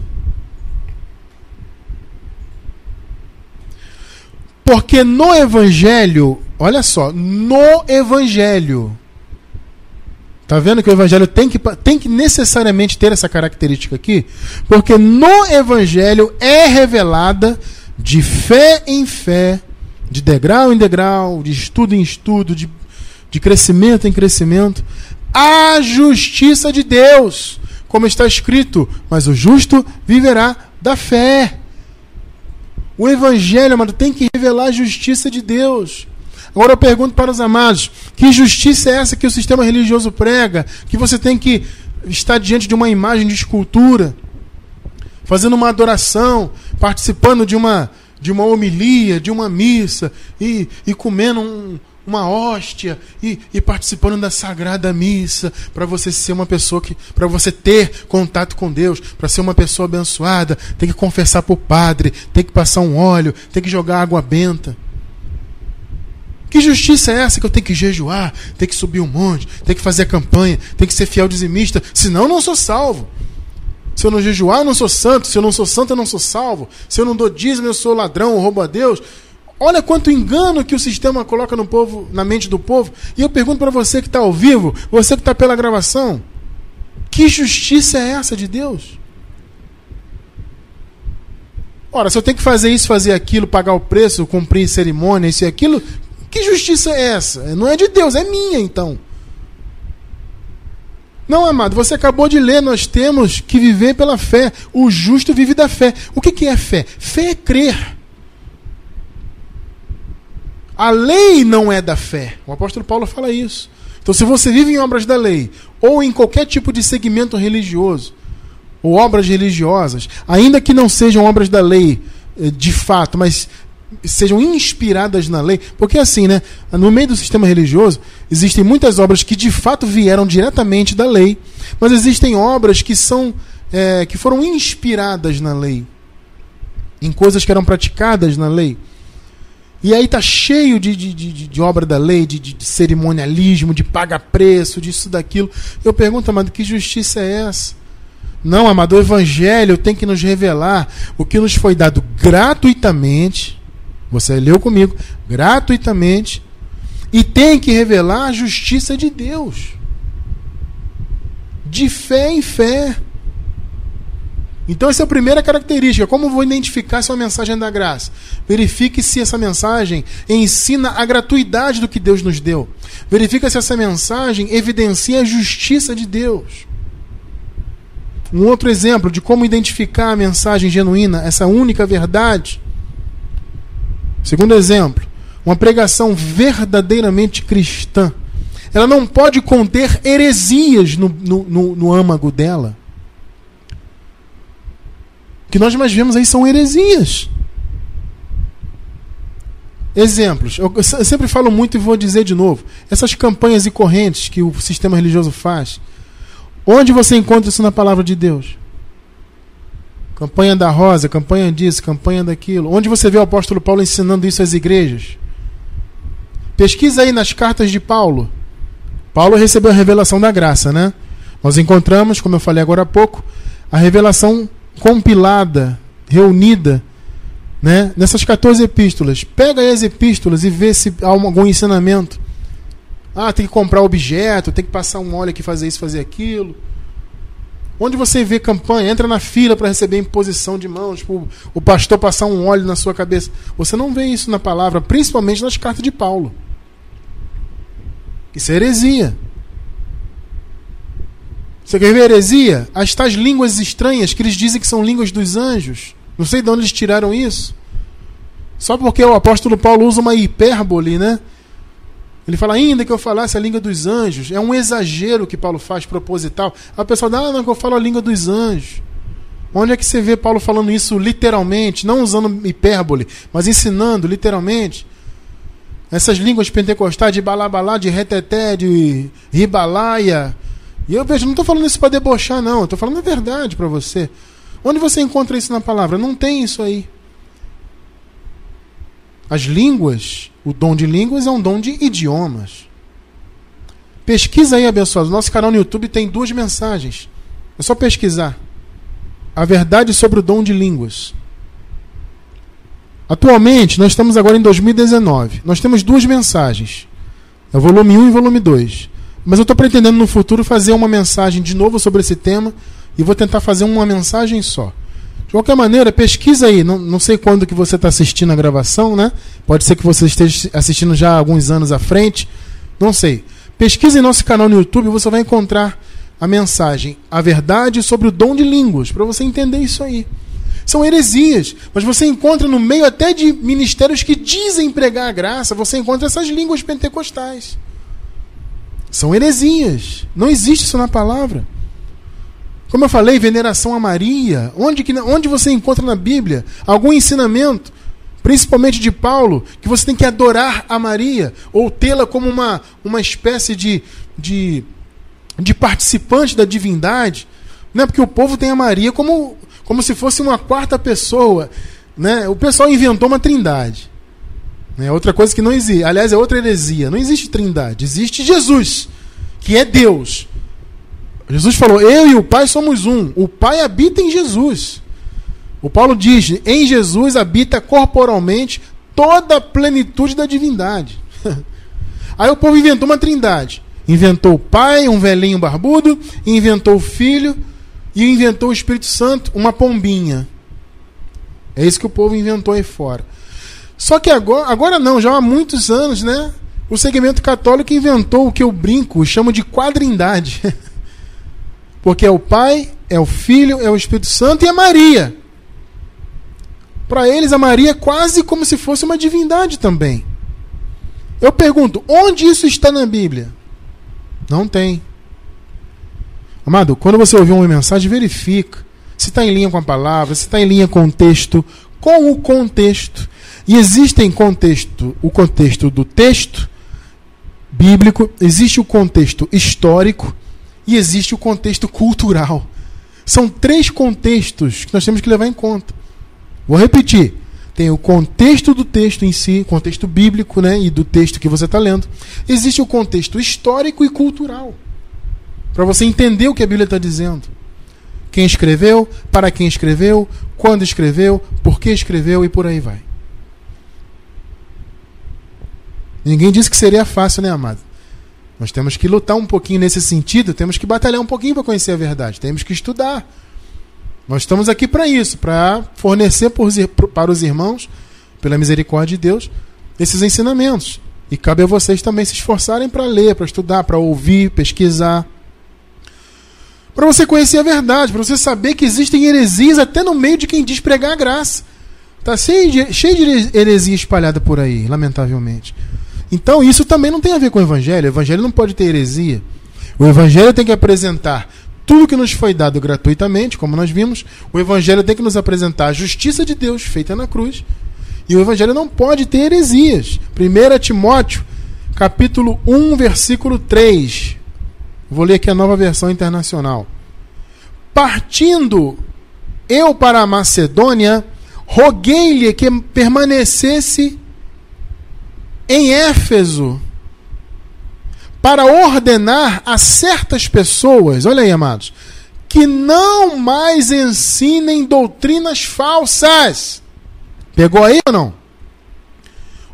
Porque no Evangelho, olha só, no Evangelho, Tá vendo que o evangelho tem que, tem que necessariamente ter essa característica aqui? Porque no evangelho é revelada de fé em fé, de degrau em degrau, de estudo em estudo, de, de crescimento em crescimento, a justiça de Deus, como está escrito, mas o justo viverá da fé. O evangelho, amado, tem que revelar a justiça de Deus. Agora eu pergunto para os amados: que justiça é essa que o sistema religioso prega? Que você tem que estar diante de uma imagem de escultura, fazendo uma adoração, participando de uma, de uma homilia, de uma missa, e, e comendo um, uma hóstia e, e, participando da sagrada missa para você ser uma pessoa que para você ter contato com Deus para ser uma pessoa abençoada tem que confessar para o padre tem que passar um óleo tem que jogar água benta que justiça é essa que eu tenho que jejuar, tenho que subir um monte, tenho que fazer a campanha, tenho que ser fiel dizimista, senão eu não sou salvo. Se eu não jejuar, eu não sou santo. Se eu não sou santo, eu não sou salvo. Se eu não dou dízimo, eu sou ladrão, eu roubo a Deus. Olha quanto engano que o sistema coloca no povo, na mente do povo. E eu pergunto para você que está ao vivo, você que está pela gravação, que justiça é essa de Deus? Ora, se eu tenho que fazer isso, fazer aquilo, pagar o preço, cumprir cerimônia, isso e aquilo, que justiça é essa? Não é de Deus, é minha então. Não, amado, você acabou de ler, nós temos que viver pela fé. O justo vive da fé. O que, que é fé? Fé é crer. A lei não é da fé. O apóstolo Paulo fala isso. Então, se você vive em obras da lei, ou em qualquer tipo de segmento religioso, ou obras religiosas, ainda que não sejam obras da lei eh, de fato, mas sejam inspiradas na lei, porque assim, né, no meio do sistema religioso, existem muitas obras que de fato vieram diretamente da lei, mas existem obras que são é, que foram inspiradas na lei, em coisas que eram praticadas na lei. E aí tá cheio de, de, de, de obra da lei, de, de, cerimonialismo, de paga preço, disso, daquilo. Eu pergunto, amado, que justiça é essa? Não, amado, o evangelho tem que nos revelar o que nos foi dado gratuitamente você leu comigo, gratuitamente, e tem que revelar a justiça de Deus. De fé em fé. Então, essa é a primeira característica. Como vou identificar se é uma mensagem da graça? Verifique se essa mensagem ensina a gratuidade do que Deus nos deu. Verifique se essa mensagem evidencia a justiça de Deus. Um outro exemplo de como identificar a mensagem genuína, essa única verdade, Segundo exemplo, uma pregação verdadeiramente cristã, ela não pode conter heresias no, no, no, no âmago dela. Que nós mais vemos aí são heresias. Exemplos. Eu sempre falo muito e vou dizer de novo. Essas campanhas e correntes que o sistema religioso faz. Onde você encontra isso na palavra de Deus? Campanha da rosa, campanha disso, campanha daquilo. Onde você vê o apóstolo Paulo ensinando isso às igrejas? Pesquisa aí nas cartas de Paulo. Paulo recebeu a revelação da graça, né? Nós encontramos, como eu falei agora há pouco, a revelação compilada, reunida, né? Nessas 14 epístolas. Pega as epístolas e vê se há algum ensinamento. Ah, tem que comprar objeto, tem que passar um óleo aqui, fazer isso, fazer aquilo. Onde você vê campanha, entra na fila para receber imposição de mãos, tipo, o pastor passar um óleo na sua cabeça. Você não vê isso na palavra, principalmente nas cartas de Paulo. Isso é heresia. Você quer ver heresia? As tais línguas estranhas que eles dizem que são línguas dos anjos. Não sei de onde eles tiraram isso. Só porque o apóstolo Paulo usa uma hipérbole, né? Ele fala, ainda que eu falasse a língua dos anjos. É um exagero que Paulo faz, proposital. A pessoa diz, ah, não, que eu falo a língua dos anjos. Onde é que você vê Paulo falando isso literalmente? Não usando hipérbole, mas ensinando literalmente. Essas línguas pentecostais de balabalá, de reteté, de ribalaia. E eu vejo, não estou falando isso para debochar, não. Estou falando a verdade para você. Onde você encontra isso na palavra? Não tem isso aí. As línguas, o dom de línguas é um dom de idiomas. Pesquisa aí, abençoado. Nosso canal no YouTube tem duas mensagens. É só pesquisar. A verdade sobre o dom de línguas. Atualmente, nós estamos agora em 2019. Nós temos duas mensagens. É o volume 1 e volume 2. Mas eu estou pretendendo no futuro fazer uma mensagem de novo sobre esse tema e vou tentar fazer uma mensagem só. De qualquer maneira, pesquisa aí. Não, não sei quando que você está assistindo a gravação, né? Pode ser que você esteja assistindo já alguns anos à frente. Não sei. Pesquisa em nosso canal no YouTube e você vai encontrar a mensagem, a verdade sobre o dom de línguas, para você entender isso aí. São heresias, mas você encontra no meio até de ministérios que dizem pregar a graça, você encontra essas línguas pentecostais. São heresias. Não existe isso na palavra. Como eu falei, veneração a Maria. Onde, que, onde você encontra na Bíblia algum ensinamento, principalmente de Paulo, que você tem que adorar a Maria ou tê-la como uma, uma espécie de, de, de participante da divindade? Não é porque o povo tem a Maria como, como se fosse uma quarta pessoa. Né? O pessoal inventou uma trindade. É outra coisa que não existe. Aliás, é outra heresia. Não existe trindade. Existe Jesus, que é Deus. Jesus falou: Eu e o Pai somos um. O Pai habita em Jesus. O Paulo diz: Em Jesus habita corporalmente toda a plenitude da divindade. Aí o povo inventou uma trindade. Inventou o Pai, um velhinho barbudo, inventou o Filho e inventou o Espírito Santo, uma pombinha. É isso que o povo inventou aí fora. Só que agora, agora não, já há muitos anos, né? O segmento católico inventou o que eu brinco, chamo de quadrindade. Porque é o Pai, é o Filho, é o Espírito Santo e a Maria. Para eles, a Maria é quase como se fosse uma divindade também. Eu pergunto, onde isso está na Bíblia? Não tem. Amado, quando você ouvir uma mensagem, verifica se está em linha com a palavra, se está em linha com o texto, com o contexto. E existem contexto, o contexto do texto bíblico, existe o contexto histórico e existe o contexto cultural. São três contextos que nós temos que levar em conta. Vou repetir. Tem o contexto do texto em si, contexto bíblico, né, e do texto que você está lendo. Existe o contexto histórico e cultural. Para você entender o que a Bíblia está dizendo. Quem escreveu, para quem escreveu, quando escreveu, por que escreveu e por aí vai. Ninguém disse que seria fácil, né, amado? Nós temos que lutar um pouquinho nesse sentido, temos que batalhar um pouquinho para conhecer a verdade, temos que estudar. Nós estamos aqui para isso, para fornecer para os irmãos, pela misericórdia de Deus, esses ensinamentos. E cabe a vocês também se esforçarem para ler, para estudar, para ouvir, pesquisar. Para você conhecer a verdade, para você saber que existem heresias até no meio de quem diz pregar a graça. Está cheio de, cheio de heresia espalhada por aí, lamentavelmente. Então isso também não tem a ver com o Evangelho. O Evangelho não pode ter heresia. O Evangelho tem que apresentar tudo que nos foi dado gratuitamente, como nós vimos. O Evangelho tem que nos apresentar a justiça de Deus feita na cruz. E o Evangelho não pode ter heresias. 1 Timóteo, capítulo 1, versículo 3. Vou ler aqui a nova versão internacional. Partindo eu para a Macedônia, roguei-lhe que permanecesse em Éfeso para ordenar a certas pessoas, olha aí, amados, que não mais ensinem doutrinas falsas. Pegou aí ou não?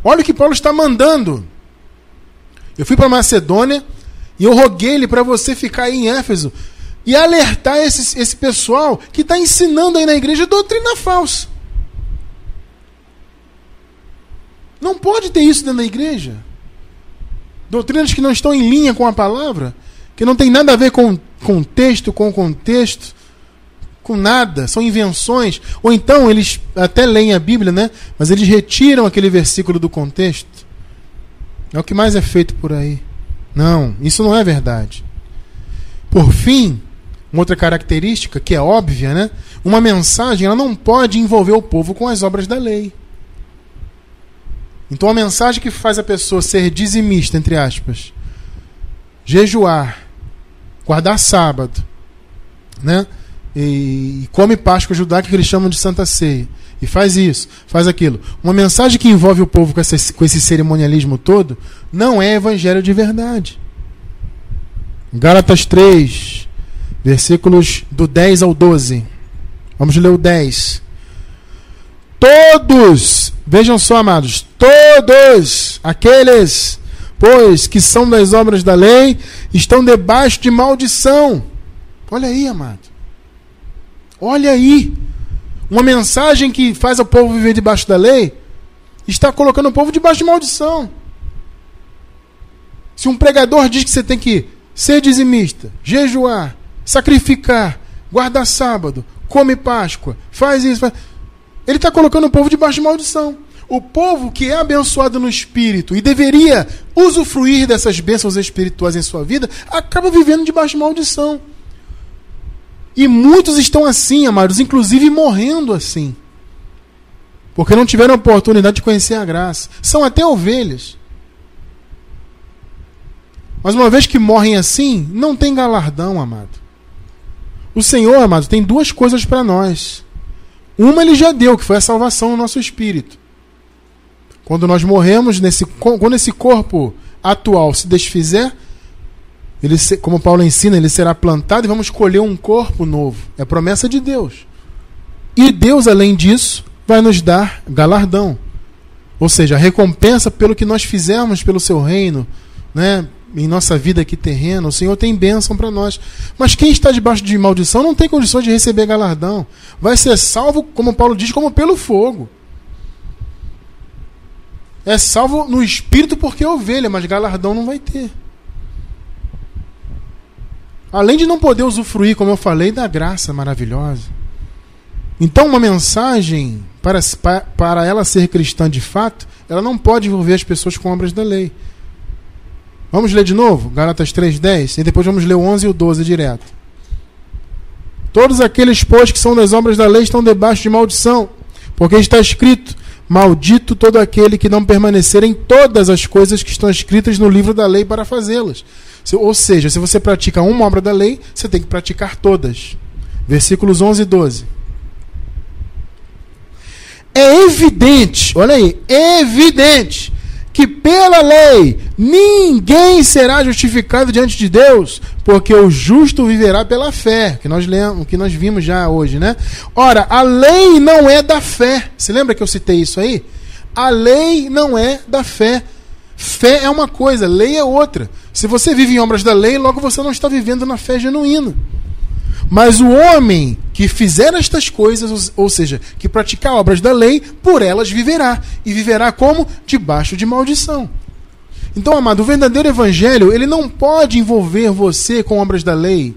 Olha o que Paulo está mandando. Eu fui para Macedônia e eu roguei-lhe para você ficar aí em Éfeso e alertar esse, esse pessoal que está ensinando aí na igreja doutrina falsa. Não pode ter isso dentro da igreja. Doutrinas que não estão em linha com a palavra, que não tem nada a ver com contexto, com contexto, com nada, são invenções. Ou então eles até leem a Bíblia, né? Mas eles retiram aquele versículo do contexto. É o que mais é feito por aí. Não, isso não é verdade. Por fim, uma outra característica que é óbvia, né? Uma mensagem ela não pode envolver o povo com as obras da lei. Então a mensagem que faz a pessoa ser dizimista, entre aspas, jejuar, guardar sábado, né? E, e come Páscoa judaica que eles chamam de Santa Ceia. E faz isso, faz aquilo. Uma mensagem que envolve o povo com, essa, com esse cerimonialismo todo não é evangelho de verdade. Gálatas 3, versículos do 10 ao 12. Vamos ler o 10. Todos, vejam só, amados, todos aqueles pois, que são das obras da lei, estão debaixo de maldição. Olha aí, amado. Olha aí. Uma mensagem que faz o povo viver debaixo da lei está colocando o povo debaixo de maldição. Se um pregador diz que você tem que ser dizimista, jejuar, sacrificar, guardar sábado, come Páscoa, faz isso, faz... ele está colocando o povo debaixo de maldição. O povo que é abençoado no espírito e deveria usufruir dessas bênçãos espirituais em sua vida, acaba vivendo debaixo de maldição. E muitos estão assim, amados, inclusive morrendo assim. Porque não tiveram oportunidade de conhecer a graça. São até ovelhas. Mas uma vez que morrem assim, não tem galardão, amado. O Senhor, amado, tem duas coisas para nós. Uma ele já deu, que foi a salvação no nosso espírito. Quando nós morremos, nesse, quando esse corpo atual se desfizer, ele, como Paulo ensina, ele será plantado e vamos colher um corpo novo. É promessa de Deus. E Deus, além disso, vai nos dar galardão. Ou seja, recompensa pelo que nós fizemos pelo seu reino, né? Em nossa vida aqui terrena. O Senhor tem bênção para nós. Mas quem está debaixo de maldição não tem condições de receber galardão. Vai ser salvo, como Paulo diz, como pelo fogo é salvo no espírito porque é ovelha, mas galardão não vai ter. Além de não poder usufruir, como eu falei, da graça maravilhosa. Então, uma mensagem, para, para ela ser cristã de fato, ela não pode envolver as pessoas com obras da lei. Vamos ler de novo? Galatas 3,10. E depois vamos ler o 11 e o 12 direto. Todos aqueles, pois, que são das obras da lei estão debaixo de maldição, porque está escrito: Maldito todo aquele que não permanecer em todas as coisas que estão escritas no livro da lei para fazê-las. Ou seja, se você pratica uma obra da lei, você tem que praticar todas. Versículos 11 e 12. É evidente, olha aí, evidente que pela lei ninguém será justificado diante de Deus, porque o justo viverá pela fé, que nós lemos, que nós vimos já hoje, né? Ora, a lei não é da fé. Você lembra que eu citei isso aí? A lei não é da fé. Fé é uma coisa, lei é outra. Se você vive em obras da lei, logo você não está vivendo na fé genuína. Mas o homem que fizer estas coisas, ou seja, que praticar obras da lei, por elas viverá. E viverá como? Debaixo de maldição. Então, amado, o verdadeiro evangelho, ele não pode envolver você com obras da lei.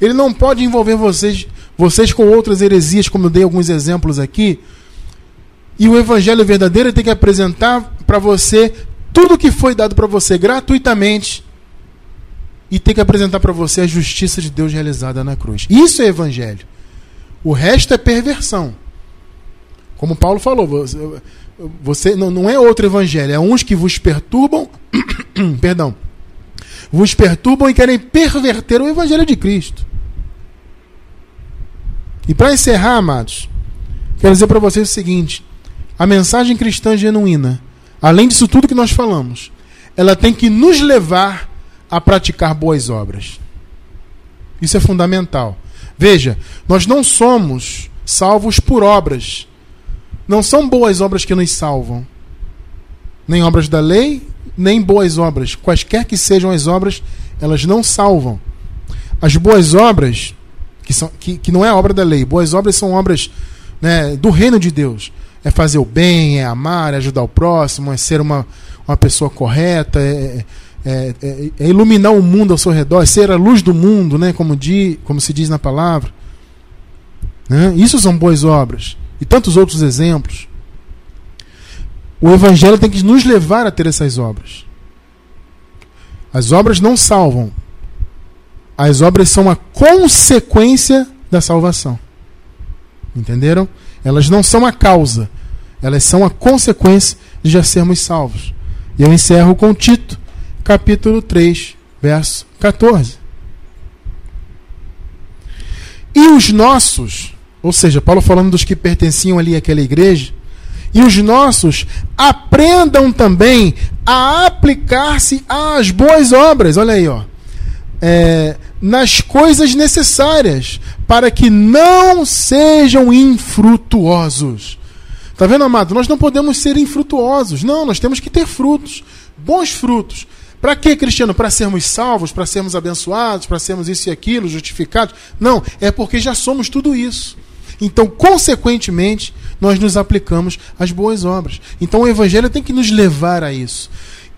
Ele não pode envolver vocês, vocês com outras heresias, como eu dei alguns exemplos aqui. E o evangelho verdadeiro tem que apresentar para você tudo que foi dado para você gratuitamente e tem que apresentar para você a justiça de Deus realizada na cruz. Isso é evangelho. O resto é perversão. Como Paulo falou, você, você não, não é outro evangelho, é uns que vos perturbam, perdão, vos perturbam e querem perverter o evangelho de Cristo. E para encerrar, amados, quero dizer para vocês o seguinte: a mensagem cristã genuína, além disso tudo que nós falamos, ela tem que nos levar a praticar boas obras. Isso é fundamental. Veja, nós não somos salvos por obras. Não são boas obras que nos salvam. Nem obras da lei, nem boas obras. Quaisquer que sejam as obras, elas não salvam. As boas obras, que, são, que, que não é obra da lei, boas obras são obras né, do reino de Deus. É fazer o bem, é amar, é ajudar o próximo, é ser uma, uma pessoa correta, é, é, é, é, iluminar o mundo ao seu redor, é ser a luz do mundo, né, como, di, como se diz na palavra. Né? Isso são boas obras. E tantos outros exemplos. O Evangelho tem que nos levar a ter essas obras. As obras não salvam. As obras são a consequência da salvação. Entenderam? Elas não são a causa. Elas são a consequência de já sermos salvos. E eu encerro com Tito capítulo 3, verso 14. E os nossos, ou seja, Paulo falando dos que pertenciam ali àquela igreja, e os nossos aprendam também a aplicar-se às boas obras. Olha aí, ó. É, nas coisas necessárias, para que não sejam infrutuosos. Tá vendo, amado? Nós não podemos ser infrutuosos. Não, nós temos que ter frutos bons frutos. Para quê, Cristiano? Para sermos salvos, para sermos abençoados, para sermos isso e aquilo, justificados? Não, é porque já somos tudo isso. Então, consequentemente, nós nos aplicamos às boas obras. Então, o Evangelho tem que nos levar a isso.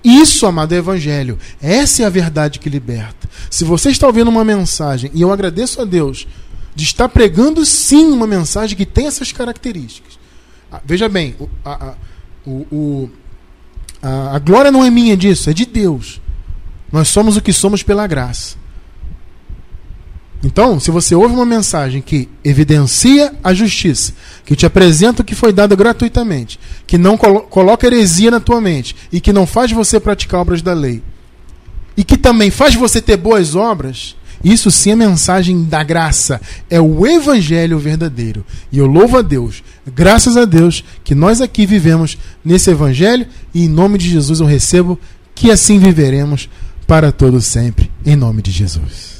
Isso, amado, é Evangelho. Essa é a verdade que liberta. Se você está ouvindo uma mensagem, e eu agradeço a Deus de estar pregando sim uma mensagem que tem essas características. Ah, veja bem, a, a, o, o, a, a glória não é minha disso, é de Deus. Nós somos o que somos pela graça. Então, se você ouve uma mensagem que evidencia a justiça, que te apresenta o que foi dado gratuitamente, que não colo coloca heresia na tua mente e que não faz você praticar obras da lei, e que também faz você ter boas obras, isso sim é mensagem da graça, é o evangelho verdadeiro. E eu louvo a Deus, graças a Deus, que nós aqui vivemos nesse evangelho e em nome de Jesus eu recebo que assim viveremos para todo sempre, em nome de Jesus.